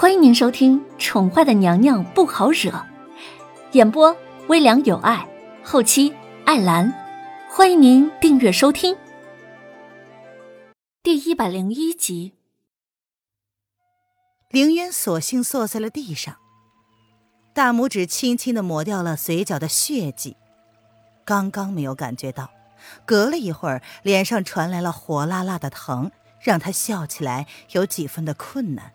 欢迎您收听《宠坏的娘娘不好惹》，演播微凉有爱，后期艾兰。欢迎您订阅收听。第一百零一集，凌渊索性坐在了地上，大拇指轻轻的抹掉了嘴角的血迹。刚刚没有感觉到，隔了一会儿，脸上传来了火辣辣的疼，让他笑起来有几分的困难。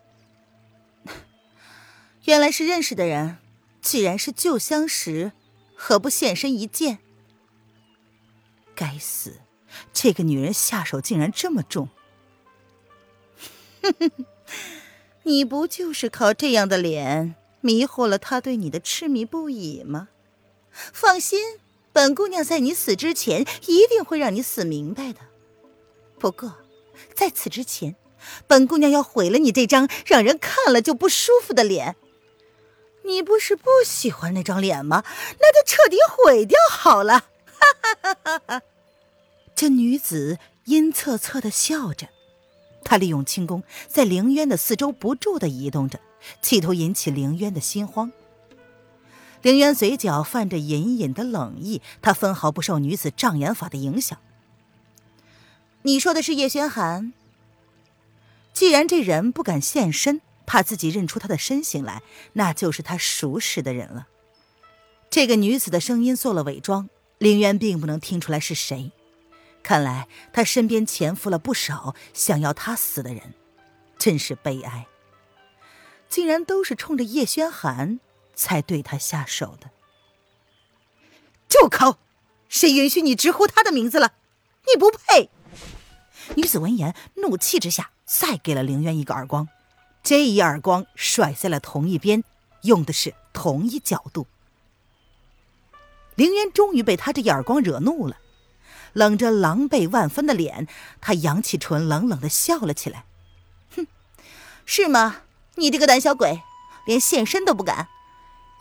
原来是认识的人，既然是旧相识，何不现身一见？该死，这个女人下手竟然这么重！哼哼，你不就是靠这样的脸迷惑了他对你的痴迷不已吗？放心，本姑娘在你死之前一定会让你死明白的。不过，在此之前，本姑娘要毁了你这张让人看了就不舒服的脸。你不是不喜欢那张脸吗？那就彻底毁掉好了！哈哈哈哈这女子阴恻恻的笑着，她利用轻功在凌渊的四周不住的移动着，企图引起凌渊的心慌。凌渊嘴角泛着隐隐的冷意，他分毫不受女子障眼法的影响。你说的是叶轩寒？既然这人不敢现身。怕自己认出他的身形来，那就是他熟识的人了。这个女子的声音做了伪装，凌渊并不能听出来是谁。看来他身边潜伏了不少想要他死的人，真是悲哀。竟然都是冲着叶轩寒才对他下手的。住口！谁允许你直呼他的名字了？你不配！女子闻言，怒气之下，再给了凌渊一个耳光。这一耳光甩在了同一边，用的是同一角度。凌渊终于被他这一耳光惹怒了，冷着狼狈万分的脸，他扬起唇，冷冷的笑了起来：“哼，是吗？你这个胆小鬼，连现身都不敢。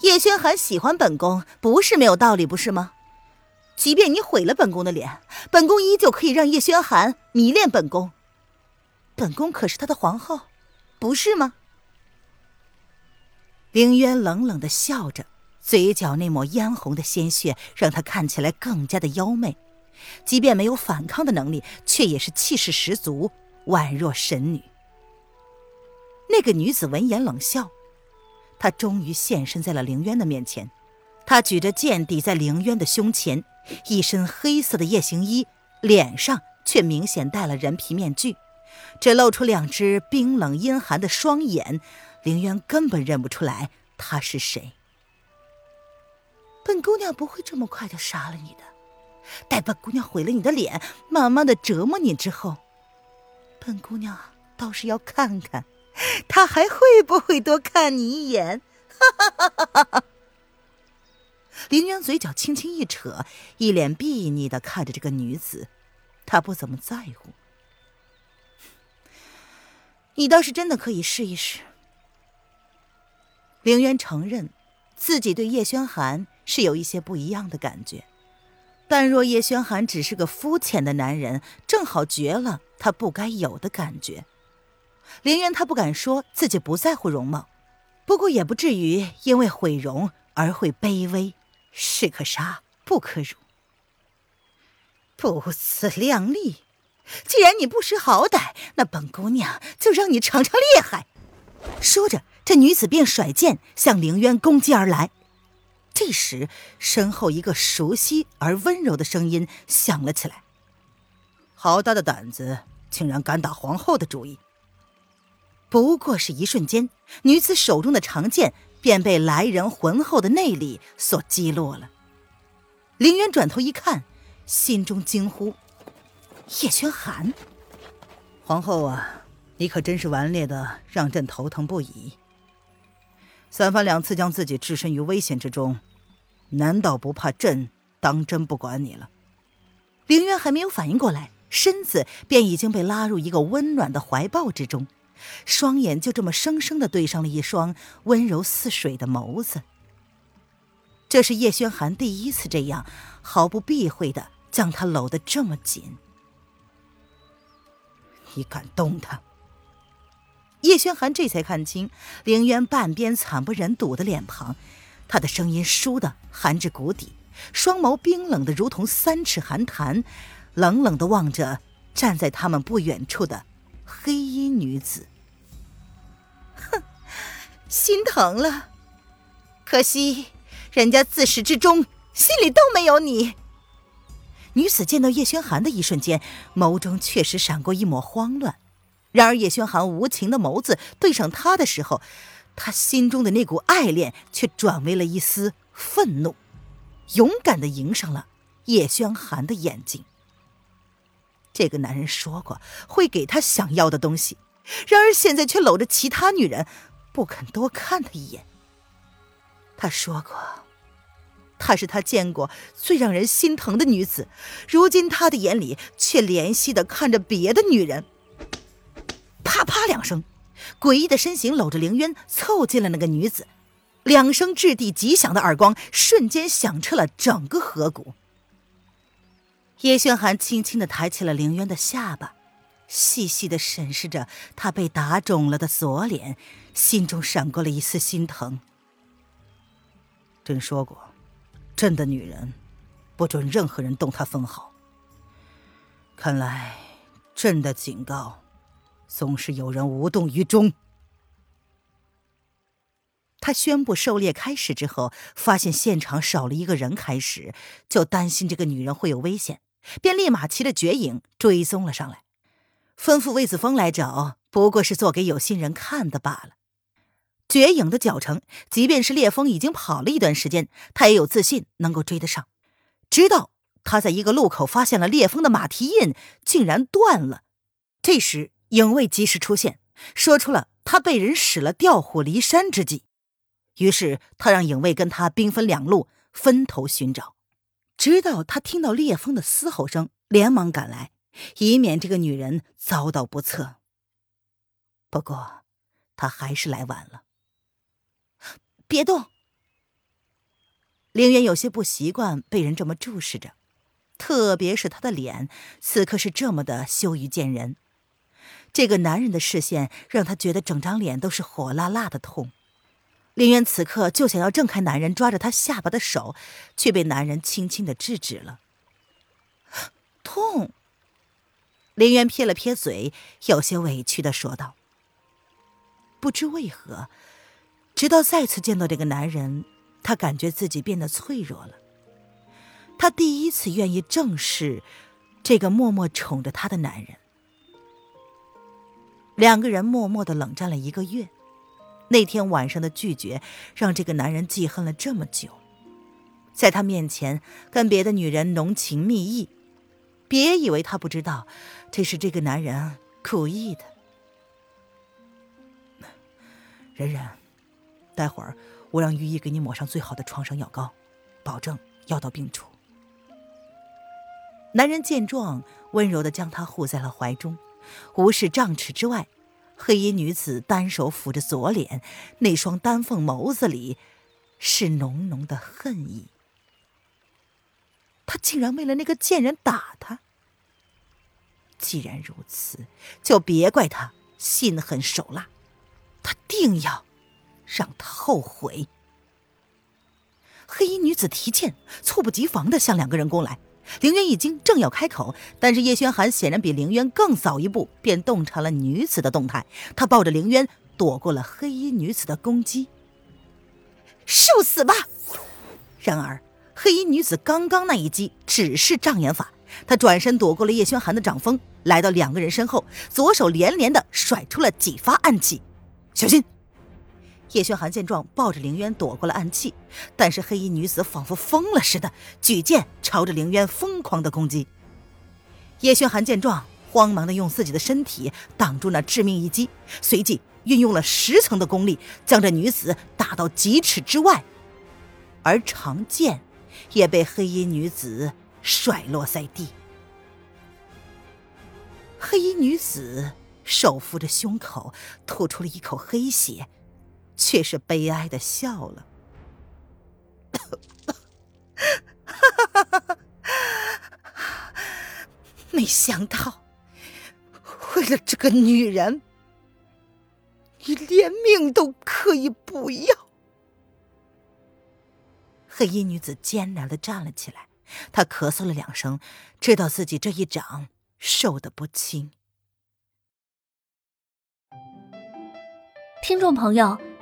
叶轩寒喜欢本宫，不是没有道理，不是吗？即便你毁了本宫的脸，本宫依旧可以让叶轩寒迷恋本宫。本宫可是他的皇后。”不是吗？凌渊冷冷的笑着，嘴角那抹嫣红的鲜血让他看起来更加的妖媚。即便没有反抗的能力，却也是气势十足，宛若神女。那个女子闻言冷笑，她终于现身在了凌渊的面前。她举着剑抵在凌渊的胸前，一身黑色的夜行衣，脸上却明显戴了人皮面具。只露出两只冰冷阴寒的双眼，凌渊根本认不出来他是谁。本姑娘不会这么快就杀了你的，待本姑娘毁了你的脸，慢慢的折磨你之后，本姑娘倒是要看看，他还会不会多看你一眼。哈哈哈哈哈！凌渊嘴角轻轻一扯，一脸睥睨的看着这个女子，他不怎么在乎。你倒是真的可以试一试。凌渊承认，自己对叶轩寒是有一些不一样的感觉，但若叶轩寒只是个肤浅的男人，正好绝了他不该有的感觉。凌渊他不敢说自己不在乎容貌，不过也不至于因为毁容而会卑微，士可杀不可辱，不自量力。既然你不识好歹，那本姑娘就让你尝尝厉害。说着，这女子便甩剑向凌渊攻击而来。这时，身后一个熟悉而温柔的声音响了起来：“好大的胆子，竟然敢打皇后的主意！”不过是一瞬间，女子手中的长剑便被来人浑厚的内力所击落了。凌渊转头一看，心中惊呼。叶轩寒，皇后啊，你可真是顽劣的，让朕头疼不已。三番两次将自己置身于危险之中，难道不怕朕当真不管你了？凌渊还没有反应过来，身子便已经被拉入一个温暖的怀抱之中，双眼就这么生生的对上了一双温柔似水的眸子。这是叶轩寒第一次这样毫不避讳的将他搂得这么紧。你敢动他？叶轩寒这才看清凌渊半边惨不忍睹的脸庞，他的声音倏地寒至谷底，双眸冰冷的如同三尺寒潭，冷冷的望着站在他们不远处的黑衣女子。哼，心疼了，可惜人家自始至终心里都没有你。女子见到叶轩寒的一瞬间，眸中确实闪过一抹慌乱。然而，叶轩寒无情的眸子对上他的时候，他心中的那股爱恋却转为了一丝愤怒，勇敢的迎上了叶轩寒的眼睛。这个男人说过会给他想要的东西，然而现在却搂着其他女人，不肯多看他一眼。他说过，她是他见过最让人心疼的女子，如今他的眼里却怜惜的看着别的女人。啪啪两声，诡异的身形搂着凌渊凑近了那个女子，两声掷地极响的耳光瞬间响彻了整个河谷。叶轩寒轻轻的抬起了凌渊的下巴，细细的审视着他被打肿了的左脸，心中闪过了一丝心疼。朕说过，朕的女人，不准任何人动她分毫。看来，朕的警告。总是有人无动于衷。他宣布狩猎开始之后，发现现场少了一个人，开始就担心这个女人会有危险，便立马骑着绝影追踪了上来，吩咐魏子峰来找，不过是做给有心人看的罢了。绝影的脚程，即便是烈风已经跑了一段时间，他也有自信能够追得上。直到他在一个路口发现了烈风的马蹄印竟然断了，这时。影卫及时出现，说出了他被人使了调虎离山之计。于是他让影卫跟他兵分两路，分头寻找。直到他听到烈风的嘶吼声，连忙赶来，以免这个女人遭到不测。不过，他还是来晚了。别动！凌渊有些不习惯被人这么注视着，特别是他的脸，此刻是这么的羞于见人。这个男人的视线让他觉得整张脸都是火辣辣的痛。林渊此刻就想要挣开男人抓着他下巴的手，却被男人轻轻的制止了。痛。林渊撇了撇嘴，有些委屈的说道：“不知为何，直到再次见到这个男人，他感觉自己变得脆弱了。他第一次愿意正视这个默默宠着他的男人。”两个人默默的冷战了一个月，那天晚上的拒绝让这个男人记恨了这么久，在他面前跟别的女人浓情蜜意，别以为他不知道，这是这个男人故意的。冉冉，待会儿我让御医给你抹上最好的创伤药膏，保证药到病除。男人见状，温柔的将她护在了怀中。无视丈尺之外，黑衣女子单手抚着左脸，那双丹凤眸子里是浓浓的恨意。他竟然为了那个贱人打他！既然如此，就别怪他心狠手辣，他定要让他后悔。黑衣女子提剑，猝不及防的向两个人攻来。凌渊已经正要开口，但是叶轩寒显然比凌渊更早一步，便洞察了女子的动态。他抱着凌渊躲过了黑衣女子的攻击，受死吧！然而黑衣女子刚刚那一击只是障眼法，她转身躲过了叶轩寒的掌风，来到两个人身后，左手连连的甩出了几发暗器，小心！叶轩寒见状，抱着凌渊躲过了暗器，但是黑衣女子仿佛疯了似的，举剑朝着凌渊疯狂的攻击。叶轩寒见状，慌忙的用自己的身体挡住那致命一击，随即运用了十层的功力，将这女子打到几尺之外，而长剑也被黑衣女子甩落在地。黑衣女子手扶着胸口，吐出了一口黑血。却是悲哀的笑了，没想到，为了这个女人，你连命都可以不要！黑衣女子艰难的站了起来，她咳嗽了两声，知道自己这一掌受的不轻。听众朋友，